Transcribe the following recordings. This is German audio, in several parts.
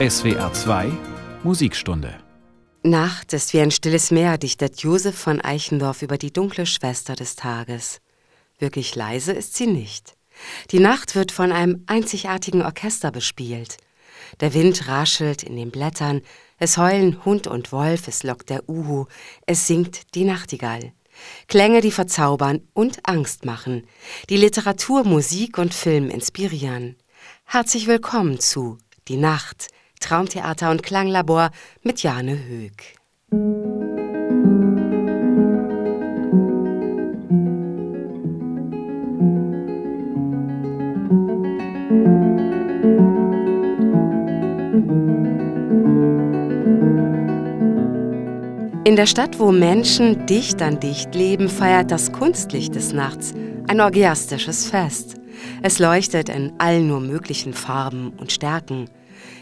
SWR 2 Musikstunde Nacht ist wie ein stilles Meer, dichtet Josef von Eichendorff über die dunkle Schwester des Tages. Wirklich leise ist sie nicht. Die Nacht wird von einem einzigartigen Orchester bespielt. Der Wind raschelt in den Blättern, es heulen Hund und Wolf, es lockt der Uhu, es singt die Nachtigall. Klänge, die verzaubern und Angst machen, die Literatur, Musik und Film inspirieren. Herzlich willkommen zu Die Nacht, Traumtheater und Klanglabor mit Jane Höck. In der Stadt, wo Menschen dicht an dicht leben, feiert das Kunstlicht des Nachts ein orgiastisches Fest. Es leuchtet in allen nur möglichen Farben und Stärken.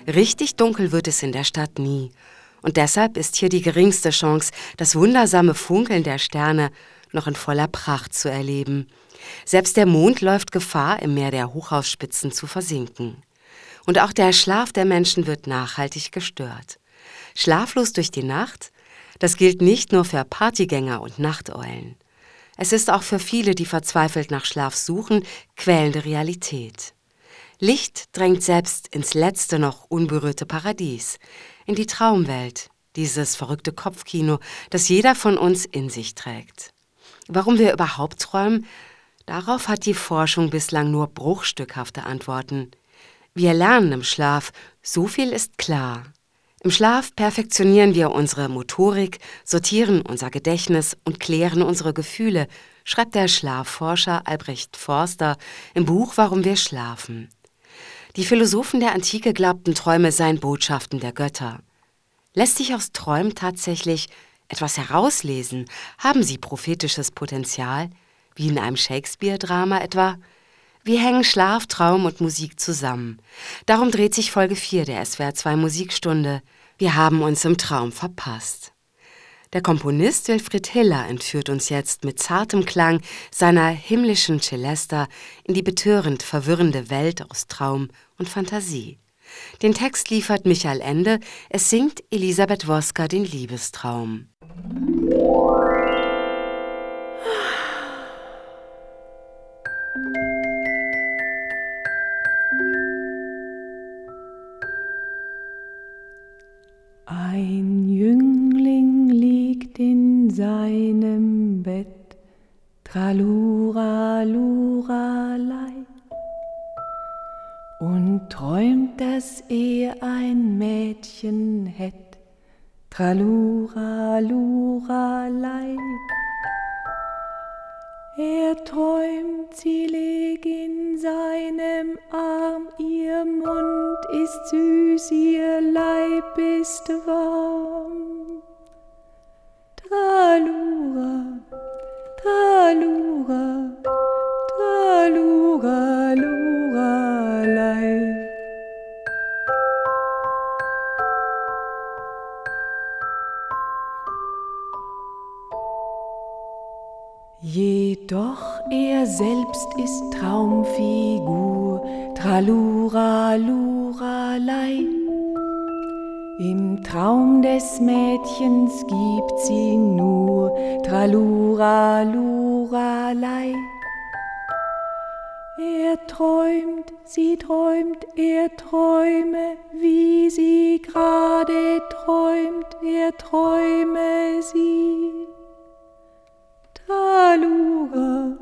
Richtig dunkel wird es in der Stadt nie. Und deshalb ist hier die geringste Chance, das wundersame Funkeln der Sterne noch in voller Pracht zu erleben. Selbst der Mond läuft Gefahr, im Meer der Hochhausspitzen zu versinken. Und auch der Schlaf der Menschen wird nachhaltig gestört. Schlaflos durch die Nacht, das gilt nicht nur für Partygänger und Nachteulen. Es ist auch für viele, die verzweifelt nach Schlaf suchen, quälende Realität. Licht drängt selbst ins letzte noch unberührte Paradies, in die Traumwelt, dieses verrückte Kopfkino, das jeder von uns in sich trägt. Warum wir überhaupt träumen, darauf hat die Forschung bislang nur bruchstückhafte Antworten. Wir lernen im Schlaf, so viel ist klar. Im Schlaf perfektionieren wir unsere Motorik, sortieren unser Gedächtnis und klären unsere Gefühle, schreibt der Schlafforscher Albrecht Forster im Buch Warum wir schlafen. Die Philosophen der Antike glaubten, Träume seien Botschaften der Götter. Lässt sich aus Träumen tatsächlich etwas herauslesen? Haben sie prophetisches Potenzial? Wie in einem Shakespeare-Drama etwa? Wie hängen Schlaf, Traum und Musik zusammen? Darum dreht sich Folge 4 der SWR 2 Musikstunde. Wir haben uns im Traum verpasst. Der Komponist Wilfried Hiller entführt uns jetzt mit zartem Klang seiner himmlischen Celesta in die betörend verwirrende Welt aus Traum und Fantasie. Den Text liefert Michael Ende, es singt Elisabeth Woska den Liebestraum. Ein Jüngling liegt in seinem Bett, tralura luralei, und träumt, dass er ein Mädchen hätt, tralura luralei. Er träumt, sie liegt in seinem Arm, ihr Mund ist süß, ihr Leib ist warm. Tralura, tralura, selbst ist Traumfigur, tralura, luralei. Im Traum des Mädchens gibt sie nur tralura, luralei. Er träumt, sie träumt, er träume, wie sie gerade träumt, er träume sie. Tralura,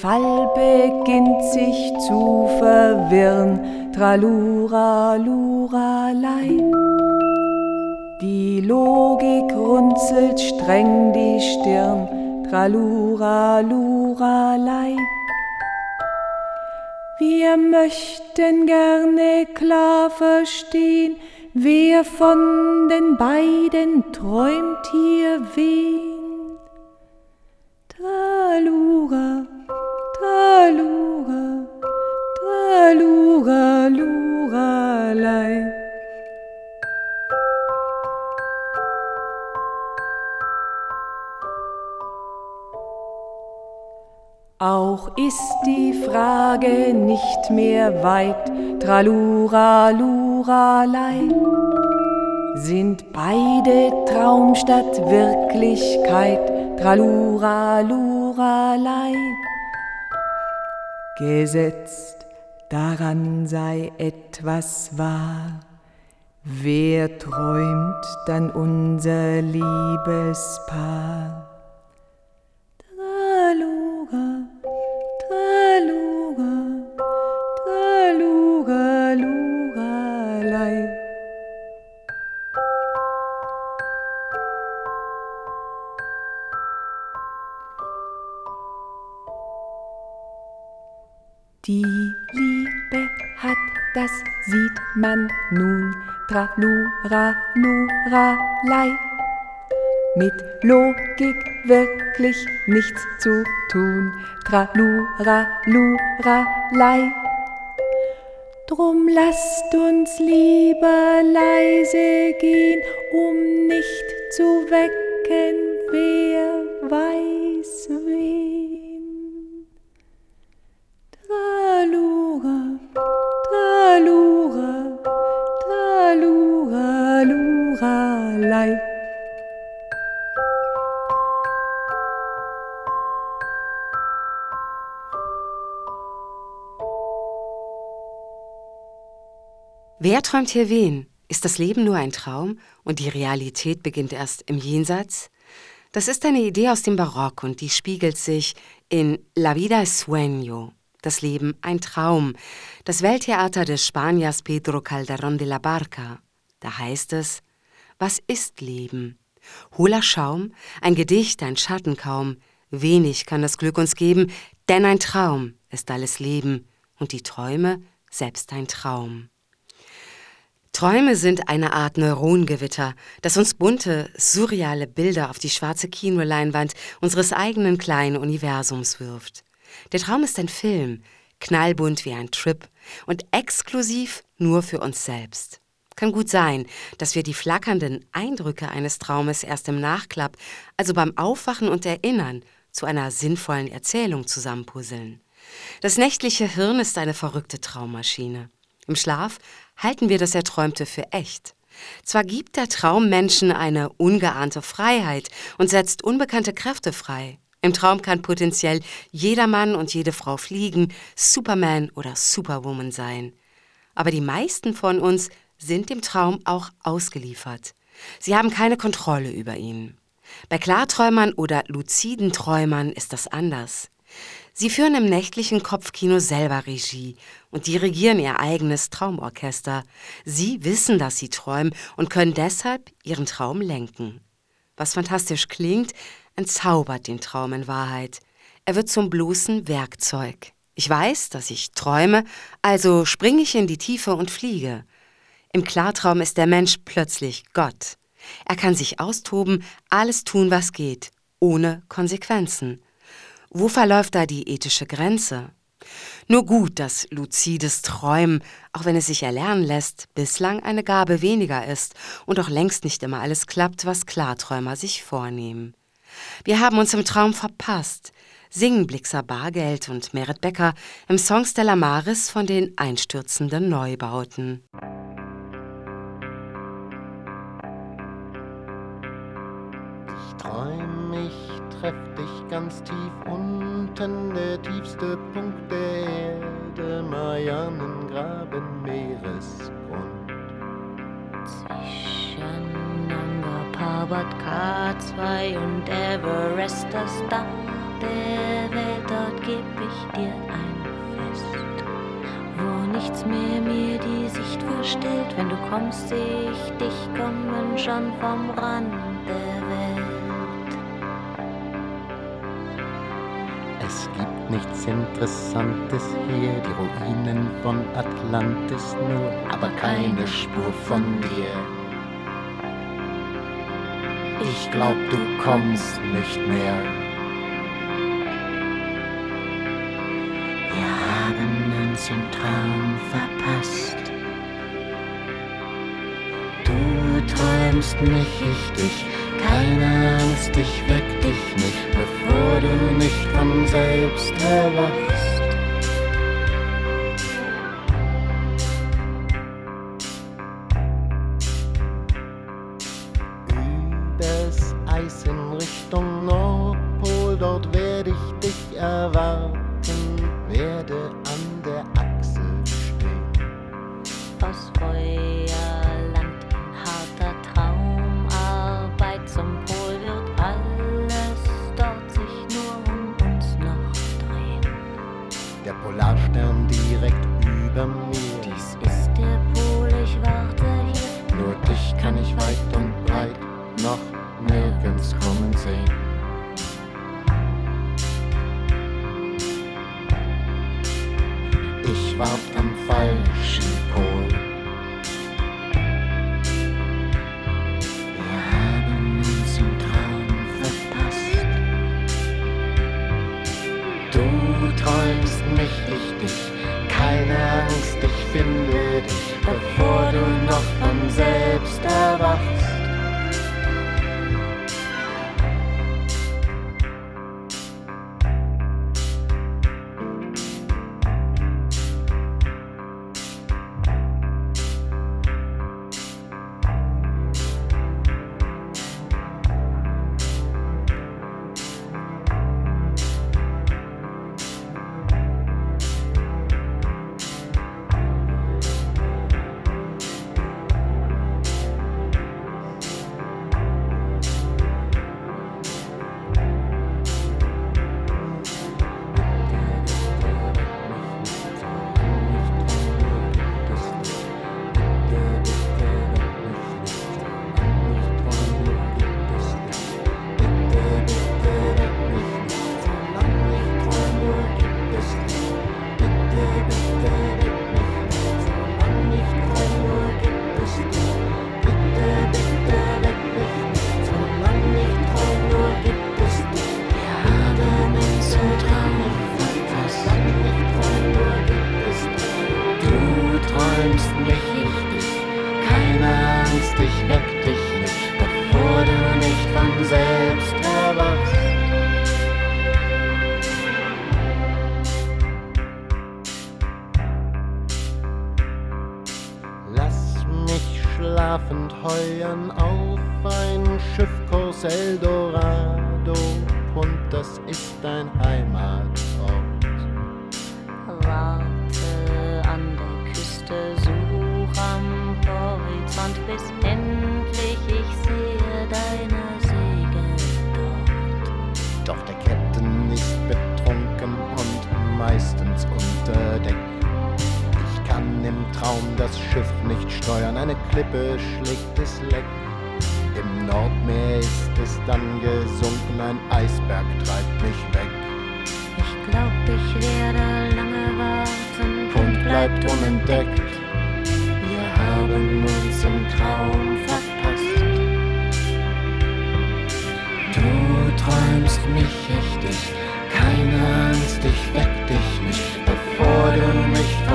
Fall beginnt sich zu verwirren, tralura, luralei. Die Logik runzelt streng die Stirn, tralura, luralei. Wir möchten gerne klar verstehen, wer von den beiden träumt hier wen. Tralura, Taluga, Taluga, Lugalei. Auch ist die Frage nicht mehr weit, Tralura, Luralei. Sind beide Traum statt Wirklichkeit, Tralura, Luralei. Gesetzt daran sei etwas wahr, wer träumt dann unser Liebespaar? Man nun, Tralura, Luralei. Mit Logik wirklich nichts zu tun, Tralura, Luralei. Drum lasst uns lieber leise gehen, um nicht zu wecken, wer Wer träumt hier wen? Ist das Leben nur ein Traum und die Realität beginnt erst im Jenseits? Das ist eine Idee aus dem Barock und die spiegelt sich in La vida es sueño das Leben ein Traum. Das Welttheater des Spaniers Pedro Calderón de la Barca. Da heißt es, was ist Leben? Hohler Schaum, ein Gedicht, ein Schatten kaum. Wenig kann das Glück uns geben, denn ein Traum ist alles Leben und die Träume selbst ein Traum. Träume sind eine Art Neurongewitter, das uns bunte, surreale Bilder auf die schwarze Kinoleinwand unseres eigenen kleinen Universums wirft. Der Traum ist ein Film, knallbunt wie ein Trip und exklusiv nur für uns selbst. Kann gut sein, dass wir die flackernden Eindrücke eines Traumes erst im Nachklapp, also beim Aufwachen und Erinnern, zu einer sinnvollen Erzählung zusammenpuzzeln. Das nächtliche Hirn ist eine verrückte Traummaschine. Im Schlaf halten wir das Erträumte für echt. Zwar gibt der Traum Menschen eine ungeahnte Freiheit und setzt unbekannte Kräfte frei, im Traum kann potenziell jeder Mann und jede Frau fliegen, Superman oder Superwoman sein. Aber die meisten von uns sind dem Traum auch ausgeliefert. Sie haben keine Kontrolle über ihn. Bei Klarträumern oder luziden Träumern ist das anders. Sie führen im nächtlichen Kopfkino selber Regie und dirigieren ihr eigenes Traumorchester. Sie wissen, dass sie träumen und können deshalb ihren Traum lenken. Was fantastisch klingt, entzaubert den Traum in Wahrheit. Er wird zum bloßen Werkzeug. Ich weiß, dass ich träume, also springe ich in die Tiefe und fliege. Im Klartraum ist der Mensch plötzlich Gott. Er kann sich austoben, alles tun, was geht, ohne Konsequenzen. Wo verläuft da die ethische Grenze? Nur gut, dass luzides Träumen, auch wenn es sich erlernen lässt, bislang eine Gabe weniger ist und auch längst nicht immer alles klappt, was Klarträumer sich vornehmen. Wir haben uns im Traum verpasst, singen Blixer Bargeld und Merit Becker im Song Stella Maris von den einstürzenden Neubauten. Ich träum, ich treff dich ganz tief unten, der tiefste Punkt der Erde, Marianengraben, Meeresgrund. Zwischen Nanga Parbat K2 und Everest das Dach der Welt, dort geb ich dir ein Fest, wo nichts mehr mir die Sicht verstellt. Wenn du kommst, seh ich dich kommen schon vom Rand der Welt. Es gibt nichts Interessantes hier, die Ruinen von Atlantis nur, aber keine Spur von dir. Ich glaub, du kommst nicht mehr. Wir haben uns im Traum verpasst. Träumst mich, ich dich, Keine Angst, ich weck dich nicht, bevor du nicht von selbst erwachst. Übers Eis in Richtung Nordpol, dort werde ich dich erwarten,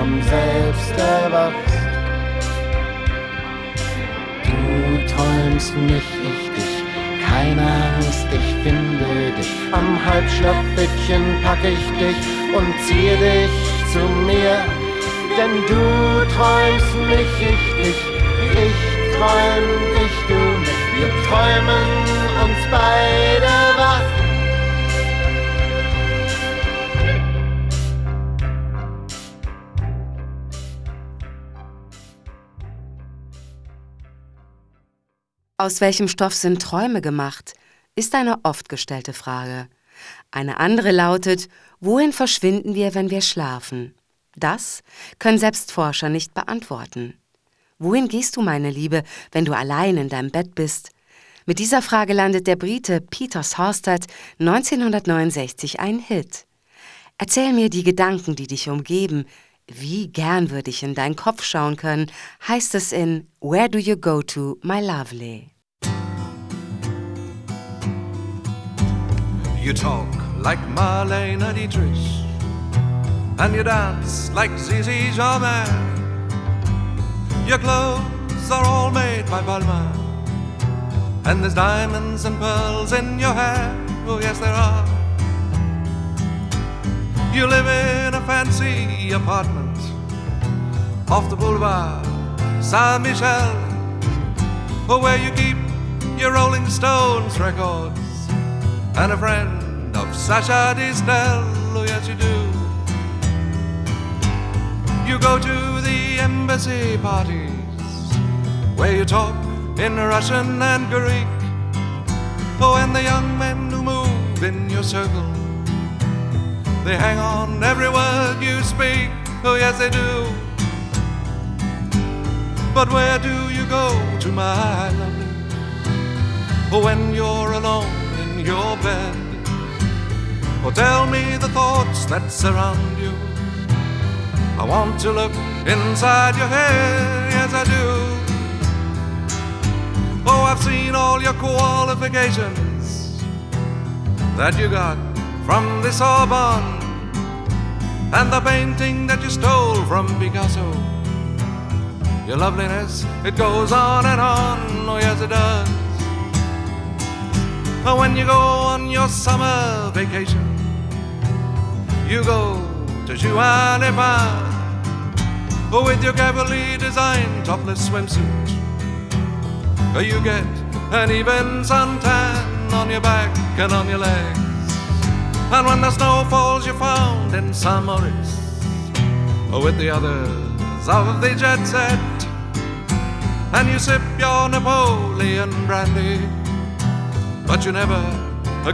von selbst erwachst. Du träumst mich, ich dich. Keine Angst, ich finde dich. Am Halbschlafbettchen pack ich dich und ziehe dich zu mir. Denn du träumst mich, ich dich. Ich träum dich, du mich. Wir träumen uns beide Aus welchem Stoff sind Träume gemacht? Ist eine oft gestellte Frage. Eine andere lautet, wohin verschwinden wir, wenn wir schlafen? Das können selbst Forscher nicht beantworten. Wohin gehst du, meine Liebe, wenn du allein in deinem Bett bist? Mit dieser Frage landet der Brite Peter Sarsted 1969 ein Hit. Erzähl mir die Gedanken, die dich umgeben. Wie gern würde ich in deinen Kopf schauen können, heißt es in Where Do You Go To, My Lovely? You talk like Marlene Dietrich, and you dance like Zizi Jamais. Your clothes are all made by Balmain, And there's diamonds and pearls in your hair. Oh, yes, there are. You live in a fancy apartment off the boulevard Saint Michel, where you keep your Rolling Stones records and a friend of Sasha Distel. Oh, yes, you do. You go to the embassy parties where you talk in Russian and Greek. Oh, and the young men who move in your circle, they hang on every word you speak. Oh, yes, they do. But where do you go to, my lovely? Oh, when you're alone your bed. Oh, tell me the thoughts that surround you. I want to look inside your head, yes, I do. Oh, I've seen all your qualifications that you got from the Sorbonne and the painting that you stole from Picasso. Your loveliness, it goes on and on, oh yes it does. When you go on your summer vacation, you go to Juan oh, with your carefully designed topless swimsuit. You get an even suntan on your back and on your legs. And when the snow falls, you're found in San oh, with the others of the jet set. And you sip your Napoleon brandy, but you never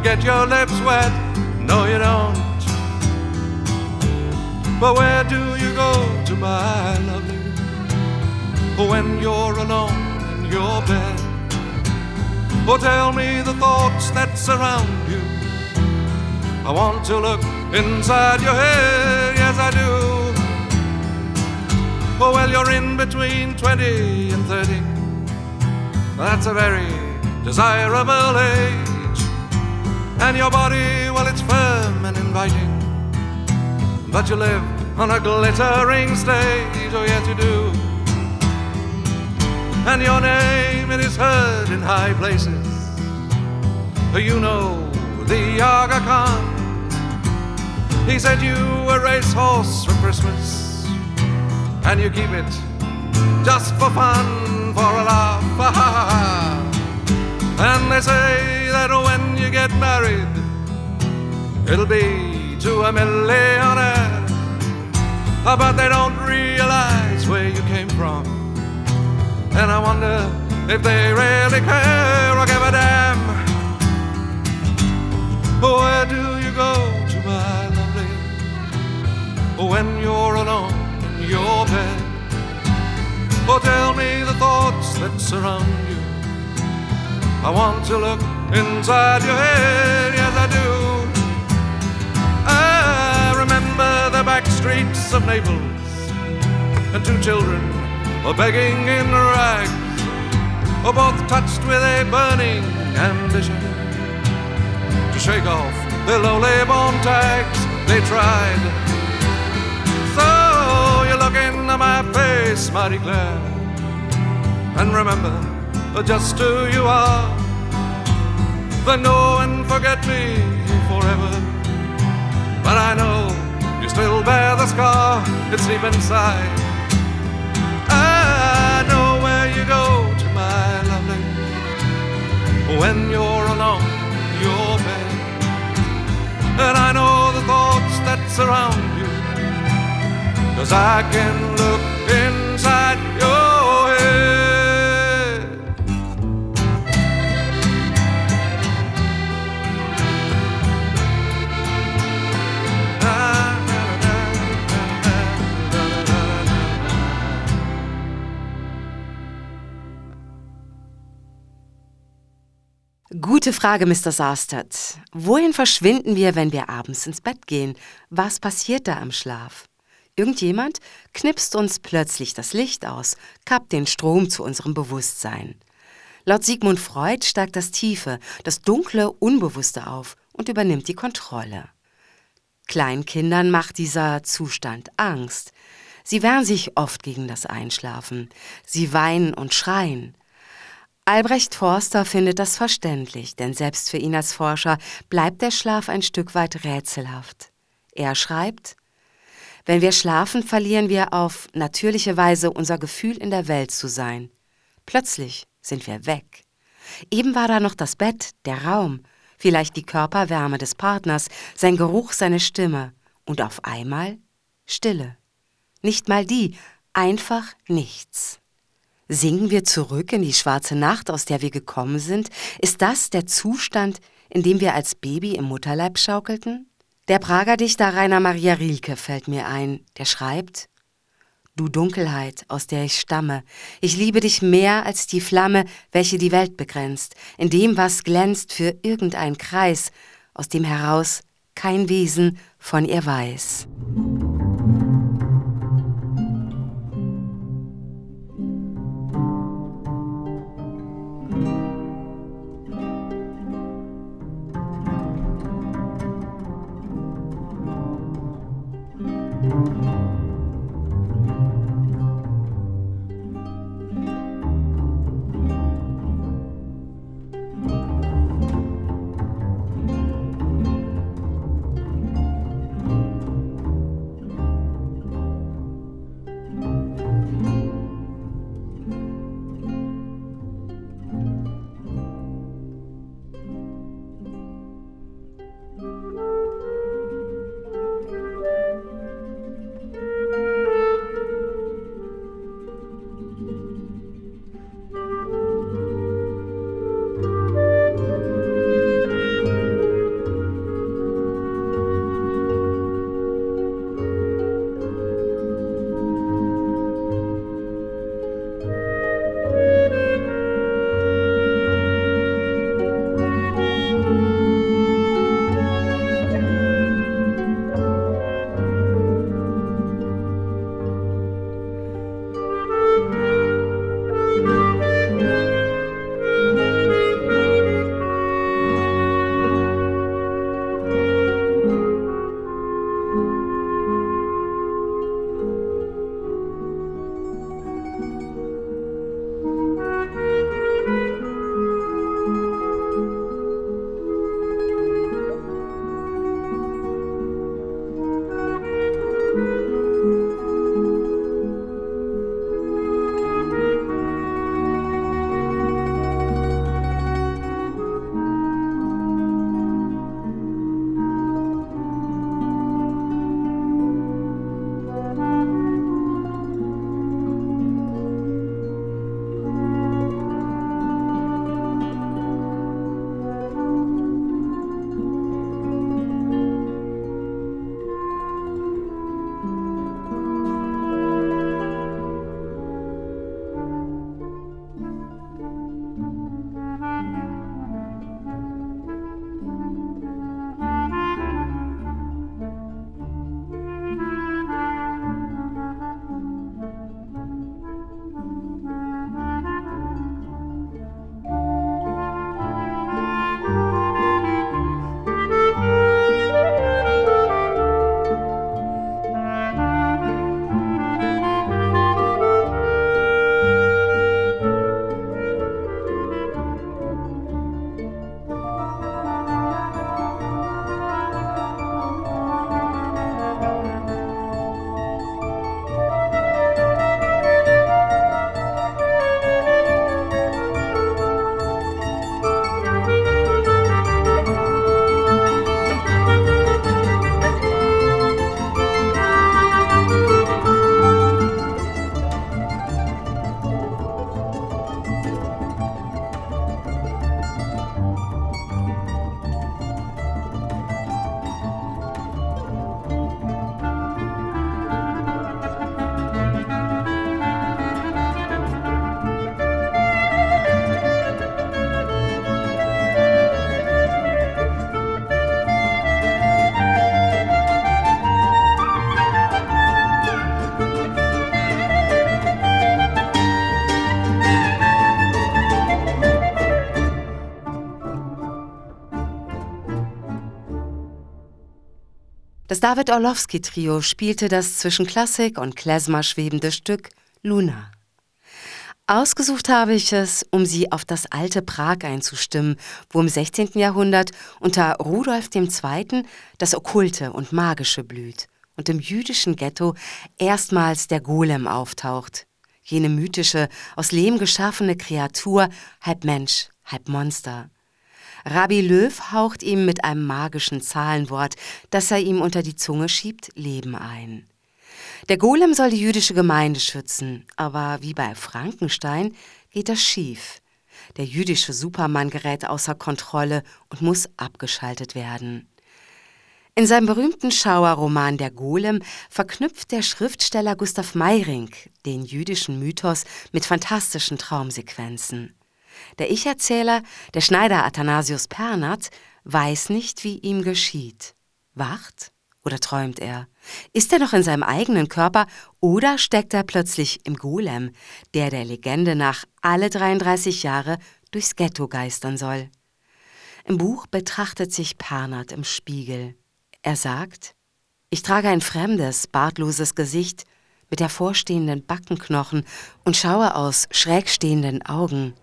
get your lips wet. No, you don't. But where do you go to, my lovely, when you're alone in your bed? Oh, tell me the thoughts that surround you. I want to look inside your head, yes, I do. Oh, well, you're in between 20 and 30. That's a very desirable age. And your body, well, it's firm and inviting. But you live on a glittering stage, oh, yes, you do. And your name, it is heard in high places. You know the Aga Khan. He said you a racehorse for Christmas, and you keep it just for fun, for a laugh. and they say that when you get married, it'll be to a millionaire. Ah, but they don't realize where you came from. And I wonder if they really care or give a damn. Where do you go to, my lovely, when you're alone in your bed? Oh, tell me the thoughts that surround you. I want to look inside your head, yes, I do. I remember the back streets of Naples, and two children were begging in rags, were both touched with a burning ambition to shake off their lowly born tags. They tried. So you look into my face, mighty Claire, and remember just who you are. Then go and forget me forever. But I know you still bear the scar, it's deep inside. I know where you go to, my lovely, when you're alone your bed. And I know the thoughts that surround you, cause I can look inside your Gute Frage, Mr. Sarstad. Wohin verschwinden wir, wenn wir abends ins Bett gehen? Was passiert da im Schlaf? Irgendjemand knipst uns plötzlich das Licht aus, kappt den Strom zu unserem Bewusstsein. Laut Sigmund Freud steigt das Tiefe, das dunkle Unbewusste auf und übernimmt die Kontrolle. Kleinkindern macht dieser Zustand Angst. Sie wehren sich oft gegen das Einschlafen. Sie weinen und schreien. Albrecht Forster findet das verständlich, denn selbst für ihn als Forscher bleibt der Schlaf ein Stück weit rätselhaft. Er schreibt, wenn wir schlafen, verlieren wir auf natürliche Weise unser Gefühl in der Welt zu sein. Plötzlich sind wir weg. Eben war da noch das Bett, der Raum, vielleicht die Körperwärme des Partners, sein Geruch, seine Stimme, und auf einmal Stille. Nicht mal die, einfach nichts. Singen wir zurück in die schwarze Nacht, aus der wir gekommen sind? Ist das der Zustand, in dem wir als Baby im Mutterleib schaukelten? Der Prager Dichter Rainer Maria Rilke fällt mir ein, der schreibt, Du Dunkelheit, aus der ich stamme, ich liebe dich mehr als die Flamme, welche die Welt begrenzt, in dem, was glänzt für irgendein Kreis, aus dem heraus kein Wesen von ihr weiß. David Orlowski-Trio spielte das zwischen Klassik und Klezmer schwebende Stück Luna. Ausgesucht habe ich es, um sie auf das alte Prag einzustimmen, wo im 16. Jahrhundert unter Rudolf II. das Okkulte und Magische blüht und im jüdischen Ghetto erstmals der Golem auftaucht, jene mythische, aus Lehm geschaffene Kreatur, halb Mensch, halb Monster. Rabbi Löw haucht ihm mit einem magischen Zahlenwort, das er ihm unter die Zunge schiebt, Leben ein. Der Golem soll die jüdische Gemeinde schützen, aber wie bei Frankenstein geht das schief. Der jüdische Supermann gerät außer Kontrolle und muss abgeschaltet werden. In seinem berühmten Schauerroman Der Golem verknüpft der Schriftsteller Gustav Meyring den jüdischen Mythos mit fantastischen Traumsequenzen. Der Ich-Erzähler, der Schneider Athanasius Pernat, weiß nicht, wie ihm geschieht. Wacht oder träumt er? Ist er noch in seinem eigenen Körper oder steckt er plötzlich im Golem, der der Legende nach alle 33 Jahre durchs Ghetto geistern soll? Im Buch betrachtet sich Pernat im Spiegel. Er sagt, ich trage ein fremdes, bartloses Gesicht mit hervorstehenden Backenknochen und schaue aus schrägstehenden Augen.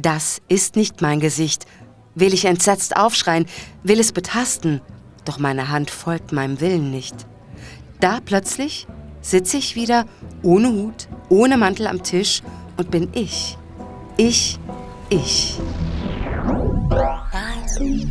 Das ist nicht mein Gesicht. Will ich entsetzt aufschreien, will es betasten, doch meine Hand folgt meinem Willen nicht. Da plötzlich sitze ich wieder ohne Hut, ohne Mantel am Tisch und bin ich. Ich, ich. Was ich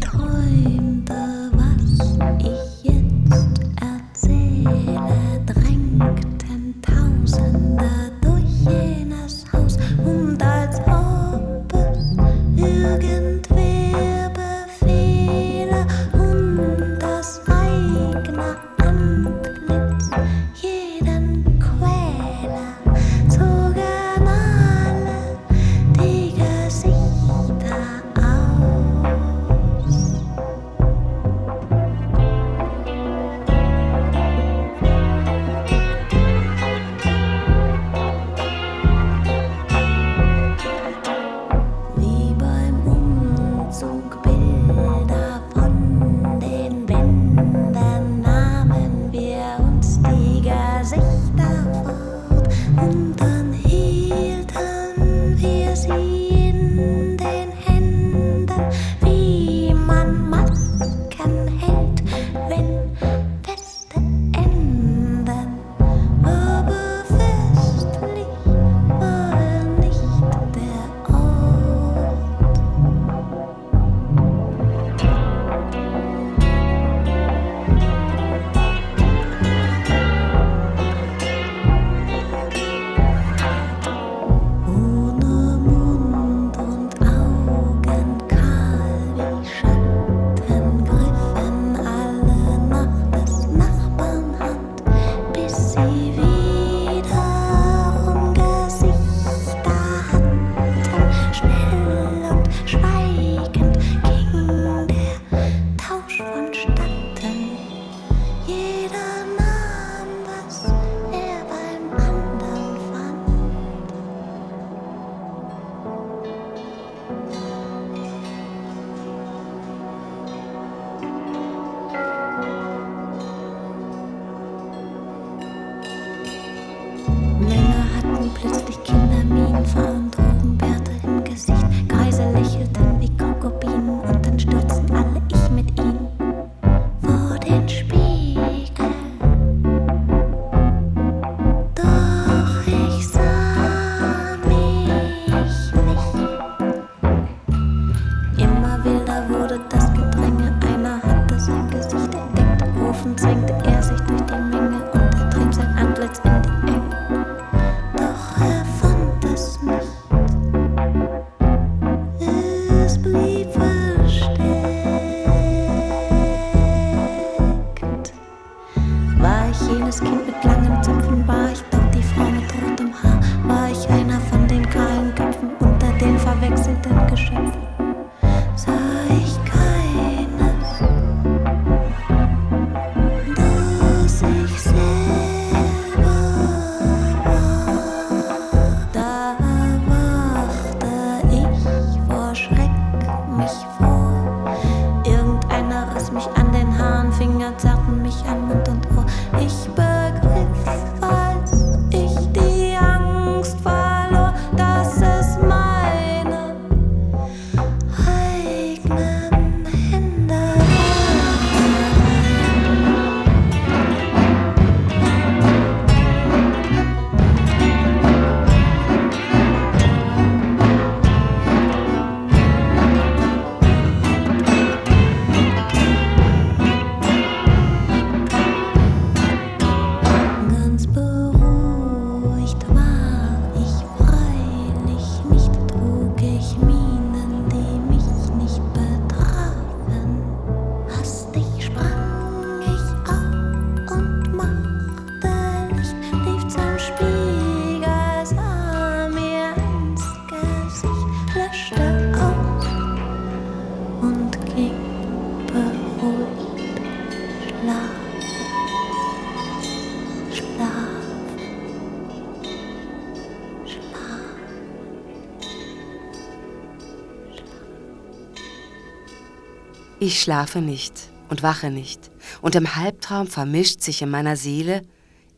Ich schlafe nicht und wache nicht, und im Halbtraum vermischt sich in meiner Seele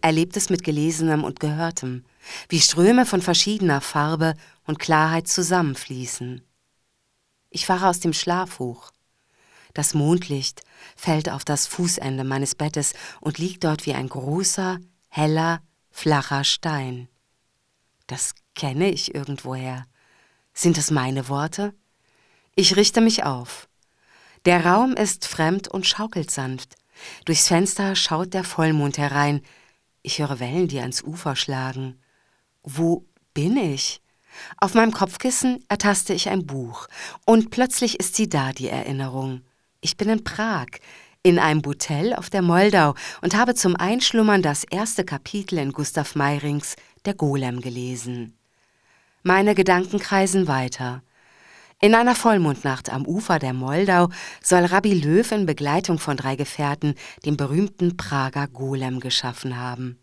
Erlebtes mit Gelesenem und Gehörtem, wie Ströme von verschiedener Farbe und Klarheit zusammenfließen. Ich fahre aus dem Schlaf hoch. Das Mondlicht fällt auf das Fußende meines Bettes und liegt dort wie ein großer, heller, flacher Stein. Das kenne ich irgendwoher. Sind es meine Worte? Ich richte mich auf. Der Raum ist fremd und schaukelt sanft. Durchs Fenster schaut der Vollmond herein. Ich höre Wellen, die ans Ufer schlagen. Wo bin ich? Auf meinem Kopfkissen ertaste ich ein Buch, und plötzlich ist sie da, die Erinnerung. Ich bin in Prag, in einem Hotel auf der Moldau und habe zum Einschlummern das erste Kapitel in Gustav Meyrings Der Golem gelesen. Meine Gedanken kreisen weiter. In einer Vollmondnacht am Ufer der Moldau soll Rabbi Löw in Begleitung von drei Gefährten den berühmten Prager Golem geschaffen haben.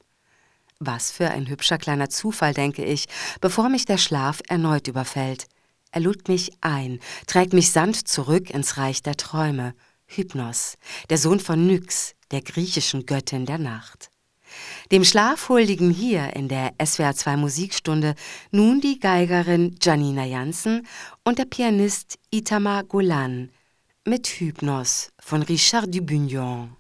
Was für ein hübscher kleiner Zufall, denke ich, bevor mich der Schlaf erneut überfällt. Er lud mich ein, trägt mich sanft zurück ins Reich der Träume. Hypnos, der Sohn von Nyx, der griechischen Göttin der Nacht. Dem Schlaf huldigen hier in der SWR 2 Musikstunde nun die Geigerin Janina Janssen und der Pianist Itamar Golan mit Hypnos von Richard Dubignon.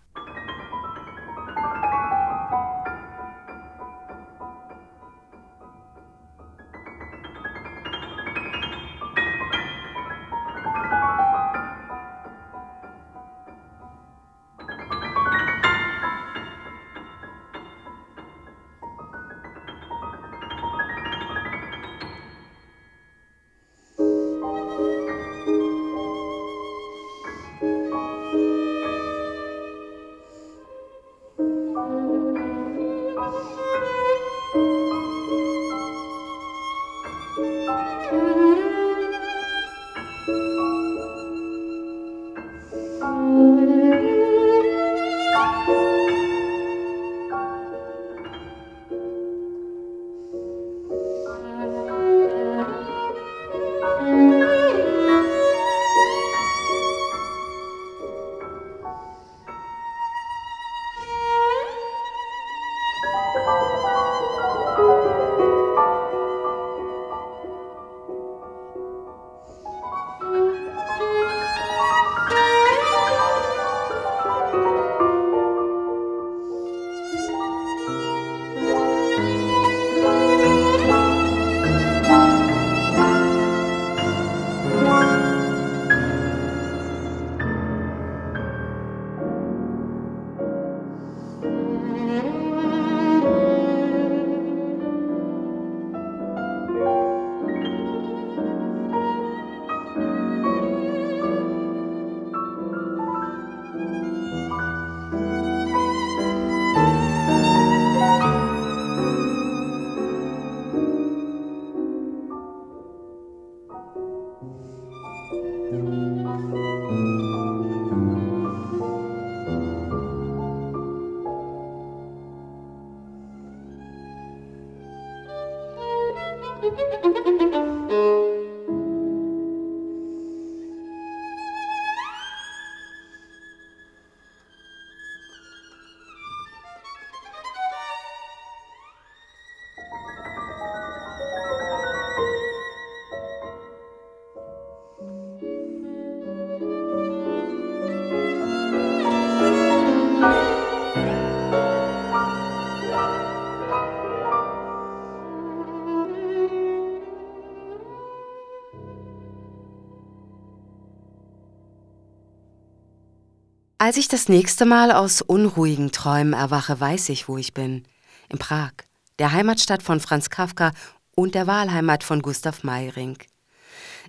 Als ich das nächste Mal aus unruhigen Träumen erwache, weiß ich, wo ich bin. In Prag, der Heimatstadt von Franz Kafka und der Wahlheimat von Gustav Meyring.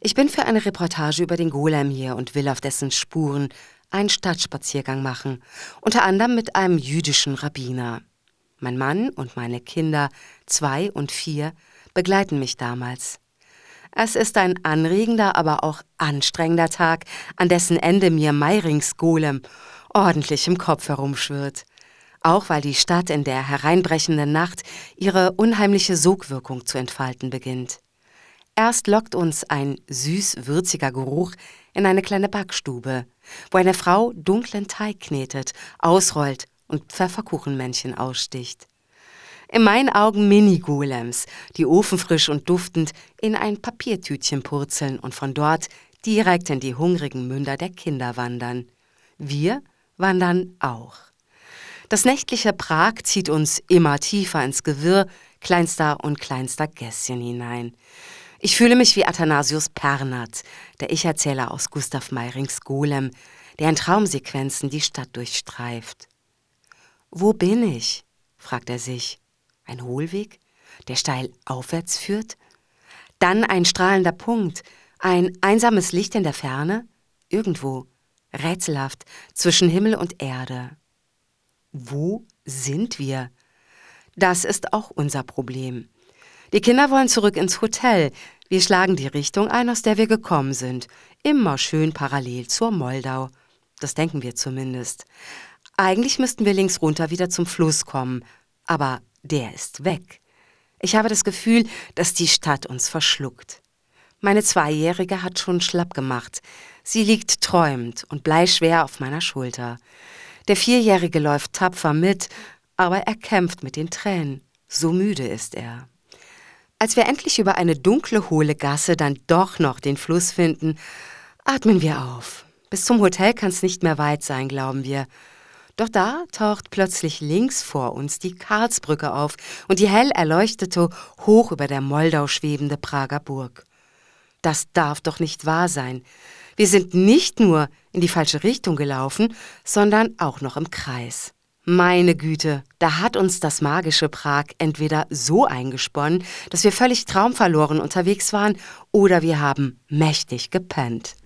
Ich bin für eine Reportage über den Golem hier und will auf dessen Spuren einen Stadtspaziergang machen, unter anderem mit einem jüdischen Rabbiner. Mein Mann und meine Kinder, zwei und vier, begleiten mich damals. Es ist ein anregender, aber auch anstrengender Tag, an dessen Ende mir Meyrings Golem ordentlich im Kopf herumschwirrt. Auch weil die Stadt in der hereinbrechenden Nacht ihre unheimliche Sogwirkung zu entfalten beginnt. Erst lockt uns ein süß-würziger Geruch in eine kleine Backstube, wo eine Frau dunklen Teig knetet, ausrollt und Pfefferkuchenmännchen aussticht. In meinen Augen Mini-Golems, die ofenfrisch und duftend in ein Papiertütchen purzeln und von dort direkt in die hungrigen Münder der Kinder wandern. Wir wandern auch. Das nächtliche Prag zieht uns immer tiefer ins Gewirr kleinster und kleinster Gässchen hinein. Ich fühle mich wie Athanasius Pernert, der Ich-Erzähler aus Gustav Meyrings Golem, der in Traumsequenzen die Stadt durchstreift. Wo bin ich? fragt er sich. Ein Hohlweg, der steil aufwärts führt? Dann ein strahlender Punkt, ein einsames Licht in der Ferne? Irgendwo, rätselhaft, zwischen Himmel und Erde. Wo sind wir? Das ist auch unser Problem. Die Kinder wollen zurück ins Hotel. Wir schlagen die Richtung ein, aus der wir gekommen sind. Immer schön parallel zur Moldau. Das denken wir zumindest. Eigentlich müssten wir links runter wieder zum Fluss kommen. Aber der ist weg. Ich habe das Gefühl, dass die Stadt uns verschluckt. Meine Zweijährige hat schon schlapp gemacht. Sie liegt träumend und bleischwer auf meiner Schulter. Der Vierjährige läuft tapfer mit, aber er kämpft mit den Tränen. So müde ist er. Als wir endlich über eine dunkle, hohle Gasse dann doch noch den Fluss finden, atmen wir auf. Bis zum Hotel kann es nicht mehr weit sein, glauben wir. Doch da taucht plötzlich links vor uns die Karlsbrücke auf und die hell erleuchtete, hoch über der Moldau schwebende Prager Burg. Das darf doch nicht wahr sein. Wir sind nicht nur in die falsche Richtung gelaufen, sondern auch noch im Kreis. Meine Güte, da hat uns das magische Prag entweder so eingesponnen, dass wir völlig traumverloren unterwegs waren, oder wir haben mächtig gepennt.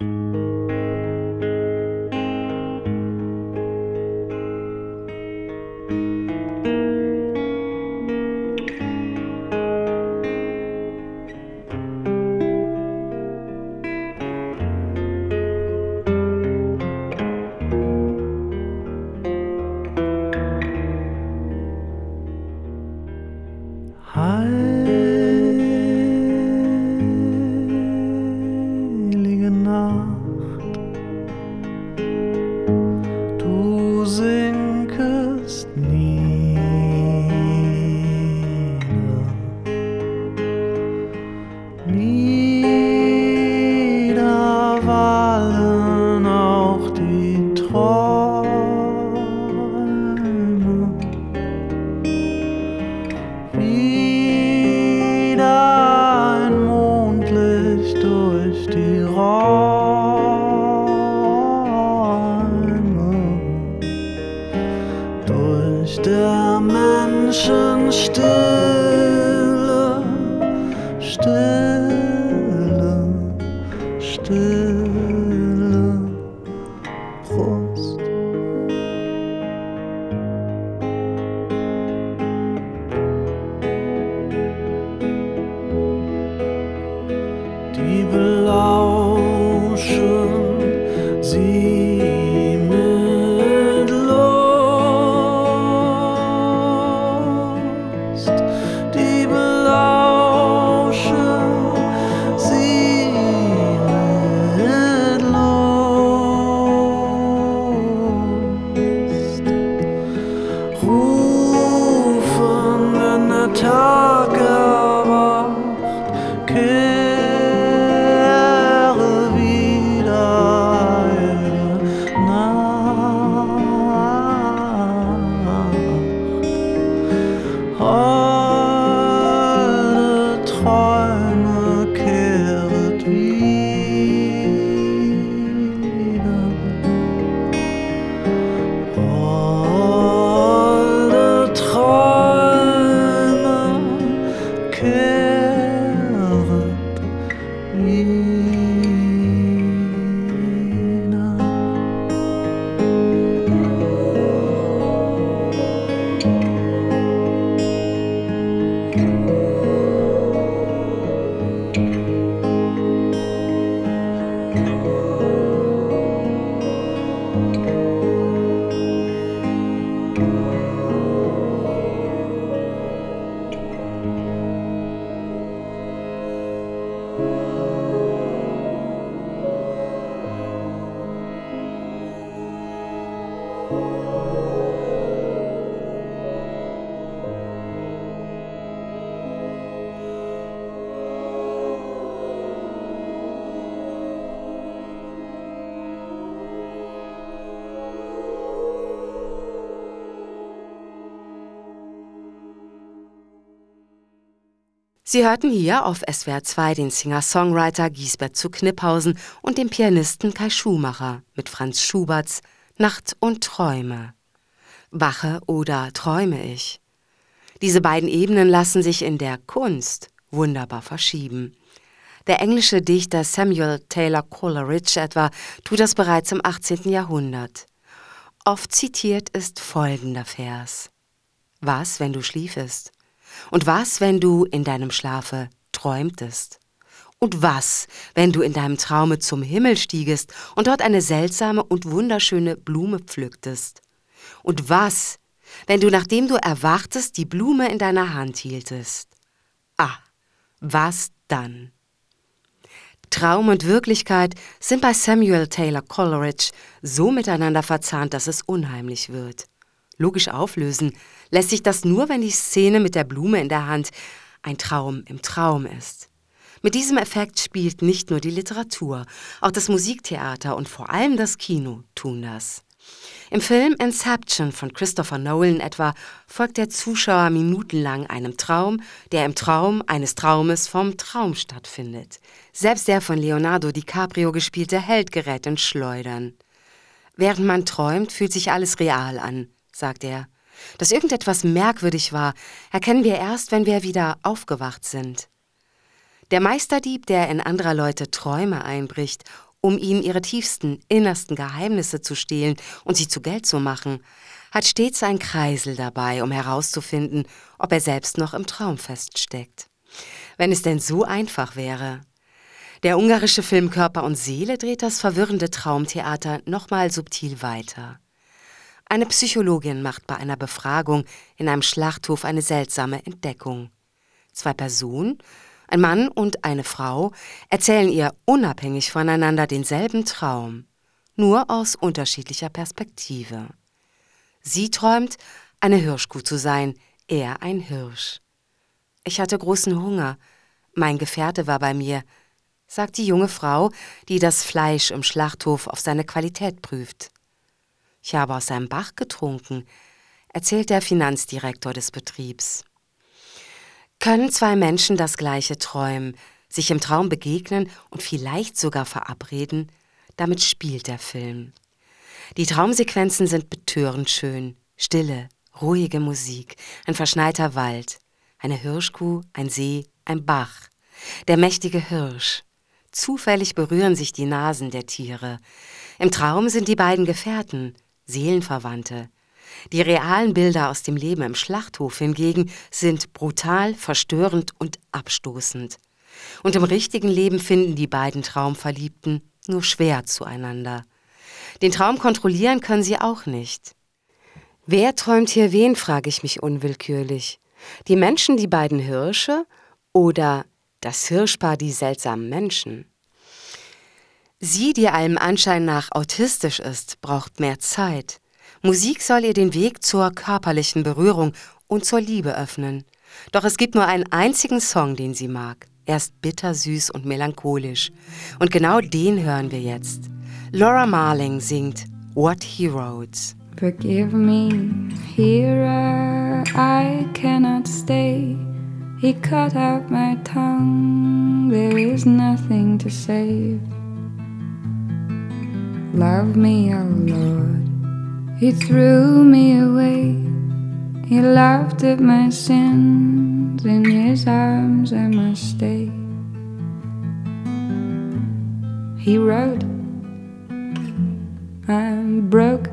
Sie hörten hier auf SWR 2 den Singer-Songwriter Giesbert zu Kniphausen und den Pianisten Kai Schumacher mit Franz Schuberts Nacht und Träume. Wache oder träume ich? Diese beiden Ebenen lassen sich in der Kunst wunderbar verschieben. Der englische Dichter Samuel Taylor Coleridge etwa tut das bereits im 18. Jahrhundert. Oft zitiert ist folgender Vers. Was, wenn du schliefest? Und was, wenn du in deinem Schlafe träumtest? Und was, wenn du in deinem Traume zum Himmel stiegest und dort eine seltsame und wunderschöne Blume pflücktest? Und was, wenn du, nachdem du erwachtest, die Blume in deiner Hand hieltest? Ah, was dann? Traum und Wirklichkeit sind bei Samuel Taylor Coleridge so miteinander verzahnt, dass es unheimlich wird. Logisch auflösen lässt sich das nur, wenn die Szene mit der Blume in der Hand ein Traum im Traum ist. Mit diesem Effekt spielt nicht nur die Literatur, auch das Musiktheater und vor allem das Kino tun das. Im Film Inception von Christopher Nolan etwa folgt der Zuschauer minutenlang einem Traum, der im Traum eines Traumes vom Traum stattfindet. Selbst der von Leonardo DiCaprio gespielte Held gerät in Schleudern. Während man träumt, fühlt sich alles real an, sagt er. Dass irgendetwas merkwürdig war, erkennen wir erst, wenn wir wieder aufgewacht sind. Der Meisterdieb, der in anderer Leute Träume einbricht, um ihnen ihre tiefsten, innersten Geheimnisse zu stehlen und sie zu Geld zu machen, hat stets ein Kreisel dabei, um herauszufinden, ob er selbst noch im Traum feststeckt. Wenn es denn so einfach wäre. Der ungarische Film Körper und Seele dreht das verwirrende Traumtheater nochmal subtil weiter. Eine Psychologin macht bei einer Befragung in einem Schlachthof eine seltsame Entdeckung. Zwei Personen, ein Mann und eine Frau, erzählen ihr unabhängig voneinander denselben Traum, nur aus unterschiedlicher Perspektive. Sie träumt, eine Hirschkuh zu sein, er ein Hirsch. Ich hatte großen Hunger, mein Gefährte war bei mir, sagt die junge Frau, die das Fleisch im Schlachthof auf seine Qualität prüft. Ich habe aus seinem Bach getrunken, erzählt der Finanzdirektor des Betriebs. Können zwei Menschen das gleiche träumen, sich im Traum begegnen und vielleicht sogar verabreden? Damit spielt der Film. Die Traumsequenzen sind betörend schön. Stille, ruhige Musik, ein verschneiter Wald, eine Hirschkuh, ein See, ein Bach, der mächtige Hirsch. Zufällig berühren sich die Nasen der Tiere. Im Traum sind die beiden Gefährten, Seelenverwandte. Die realen Bilder aus dem Leben im Schlachthof hingegen sind brutal, verstörend und abstoßend. Und im richtigen Leben finden die beiden Traumverliebten nur schwer zueinander. Den Traum kontrollieren können sie auch nicht. Wer träumt hier wen, frage ich mich unwillkürlich. Die Menschen, die beiden Hirsche oder das Hirschpaar, die seltsamen Menschen? Sie, die allem Anschein nach autistisch ist, braucht mehr Zeit. Musik soll ihr den Weg zur körperlichen Berührung und zur Liebe öffnen. Doch es gibt nur einen einzigen Song, den sie mag. Er ist bittersüß und melancholisch. Und genau den hören wir jetzt. Laura Marling singt What He Wrote. Forgive me, here I cannot stay. He cut out my tongue, there is nothing to save. Love me, oh Lord. He threw me away. He laughed at my sins. In his arms I must stay. He wrote, I'm broke.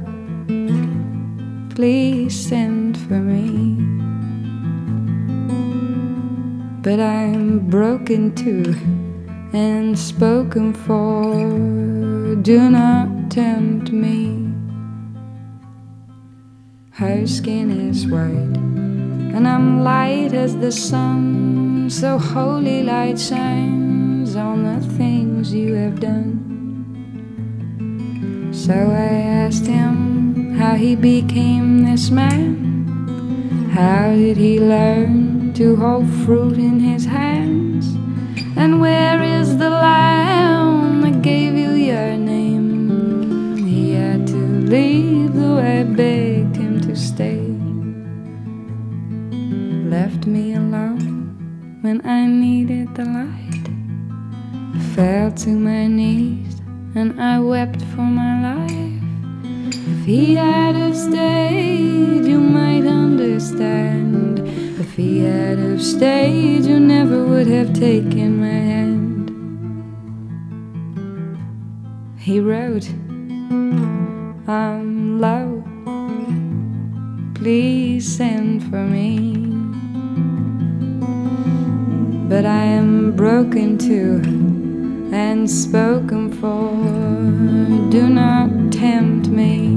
Please send for me. But I'm broken too and spoken for do not tempt me. Her skin is white, and I'm light as the sun, so holy light shines on the things you have done. So I asked him how he became this man. How did he learn to hold fruit in his hands? And where is the lamb when I needed the light. I fell to my knees and I wept for my life. If he had have stayed, you might understand. If he had have stayed, you never would have taken my hand. He wrote, I'm low. Please send for me. But I am broken too and spoken for. Do not tempt me.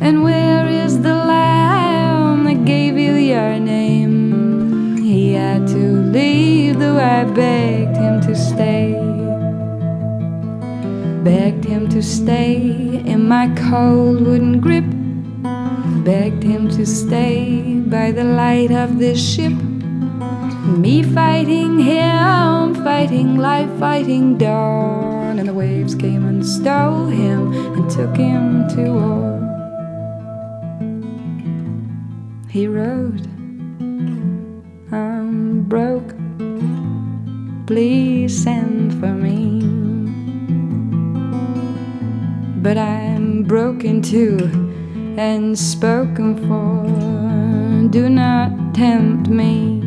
And where is the lamb that gave you your name? He had to leave, though I begged him to stay. Begged him to stay in my cold wooden grip. Begged him to stay by the light of this ship. Me fighting him, fighting life, fighting dawn. And the waves came and stole him and took him to war. He wrote, I'm broke, please send for me. But I'm broken too and spoken for. Do not tempt me.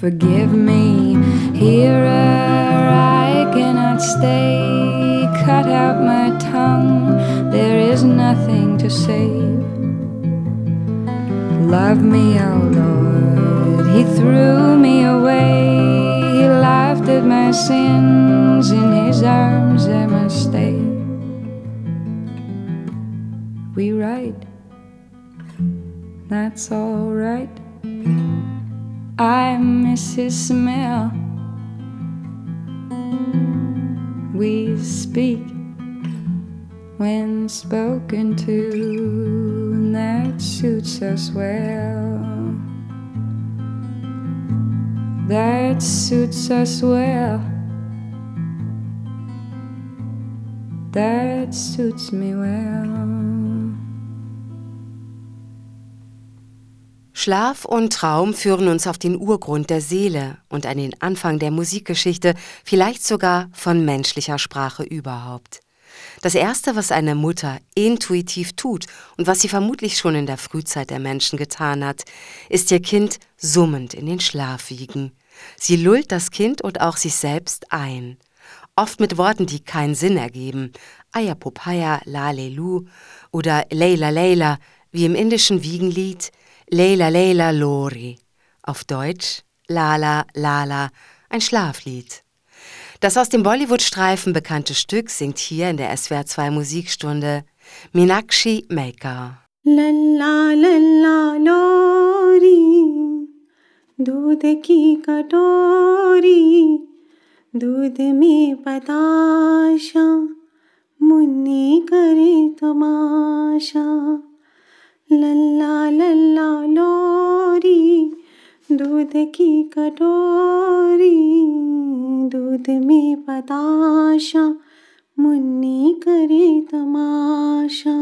Forgive me, here I cannot stay. Cut out my tongue, there is nothing to save. Love me, oh Lord, He threw me away. He laughed at my sins, in His arms I must stay. We write, that's alright. I miss his smell. We speak when spoken to, and that suits us well. That suits us well. That suits me well. Schlaf und Traum führen uns auf den Urgrund der Seele und an den Anfang der Musikgeschichte, vielleicht sogar von menschlicher Sprache überhaupt. Das Erste, was eine Mutter intuitiv tut und was sie vermutlich schon in der Frühzeit der Menschen getan hat, ist ihr Kind summend in den Schlaf wiegen. Sie lullt das Kind und auch sich selbst ein. Oft mit Worten, die keinen Sinn ergeben. Ayapopaya, Lalelu oder Leila Leila, wie im indischen Wiegenlied Leila Leila Lori, auf Deutsch Lala Lala, ein Schlaflied. Das aus dem Bollywood-Streifen bekannte Stück singt hier in der SWR2 Musikstunde Minakshi Maker. लल्ला लल्ला लोरी दूध की कटोरी दूध में पताशा मुन्नी करे तमाशा लल्ला लल्ला लोरी, दूध की कटोरी, दूध में पताशा, मुन्नी करे तमाशा।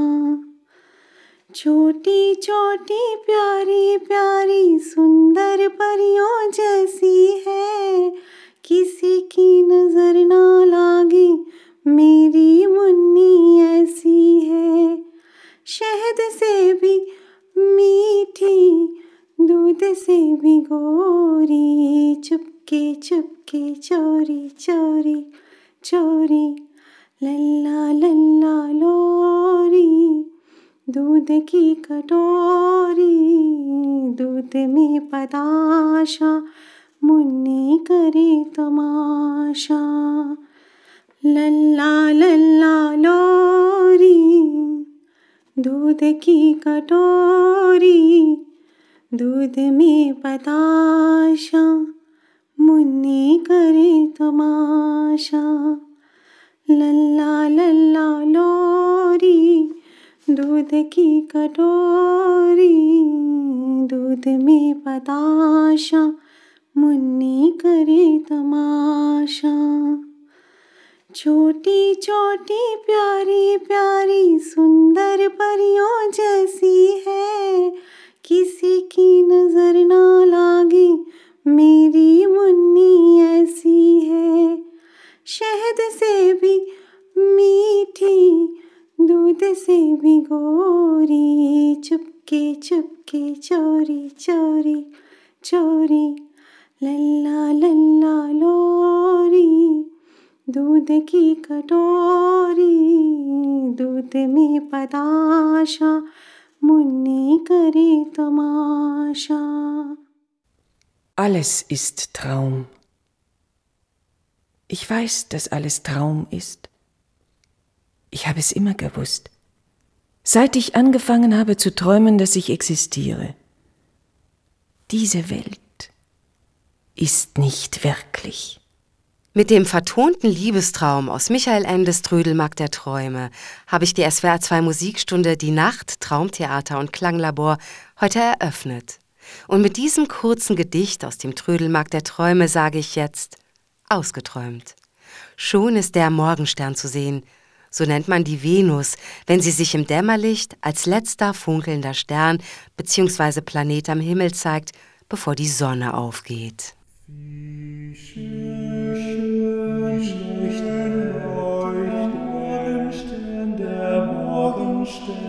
छोटी छोटी प्यारी प्यारी सुंदर परियों जैसी है, किसी की नज़र ना लागे, मेरी मुन्नी ऐसी है। शहद से भी मीठी, दूध से भी गोरी, चुपके चुपके, चोरी चोरी चोरी, लल्ला लल्ला, लोरी, दूध की कटोरी, दूध में पताशा, मुन्नी करे तमाशा, लल्ला लल्ला, लोरी दूध की कटोरी दूध में पताशा तमाशा। लल्ला लल्ला लोरी दूध की कटोरी दूध में बताशा मुन्नी करे तमाशा छोटी छोटी प्यारी प्यारी सुंदर परियों जैसी दूध में पताशा मुन्नी करे तमाशा Alles ist Traum. Ich weiß, dass alles Traum ist. Ich habe es immer gewusst. Seit ich angefangen habe zu träumen, dass ich existiere. Diese Welt ist nicht wirklich. Mit dem vertonten Liebestraum aus Michael Endes Trödelmark der Träume habe ich die SWR 2 Musikstunde Die Nacht, Traumtheater und Klanglabor heute eröffnet. Und mit diesem kurzen Gedicht aus dem Trödelmark der Träume sage ich jetzt ausgeträumt. Schon ist der Morgenstern zu sehen, so nennt man die Venus, wenn sie sich im Dämmerlicht als letzter funkelnder Stern bzw. Planet am Himmel zeigt, bevor die Sonne aufgeht. Wie Morgenstern,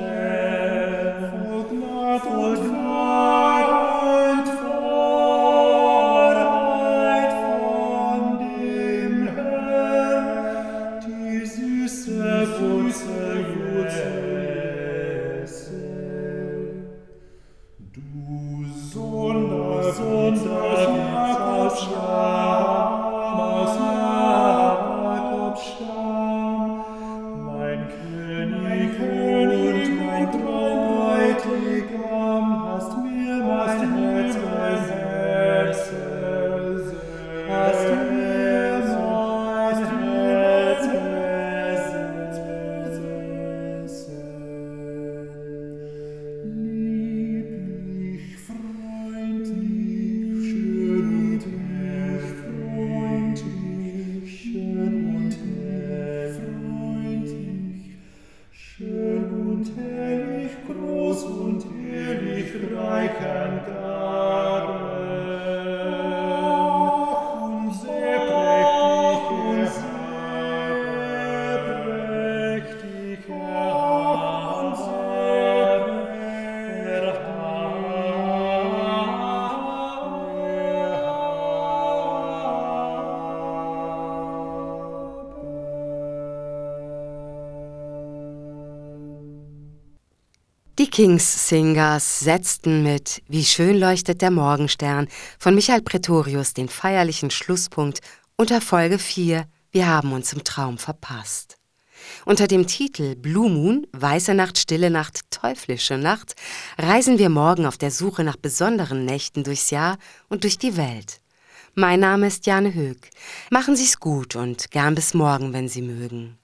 Kings Singers setzten mit Wie schön leuchtet der Morgenstern von Michael Pretorius den feierlichen Schlusspunkt unter Folge 4 Wir haben uns im Traum verpasst. Unter dem Titel Blue Moon, Weiße Nacht, Stille Nacht, Teuflische Nacht reisen wir morgen auf der Suche nach besonderen Nächten durchs Jahr und durch die Welt. Mein Name ist Jane Höck. Machen Sie's gut und gern bis morgen, wenn Sie mögen.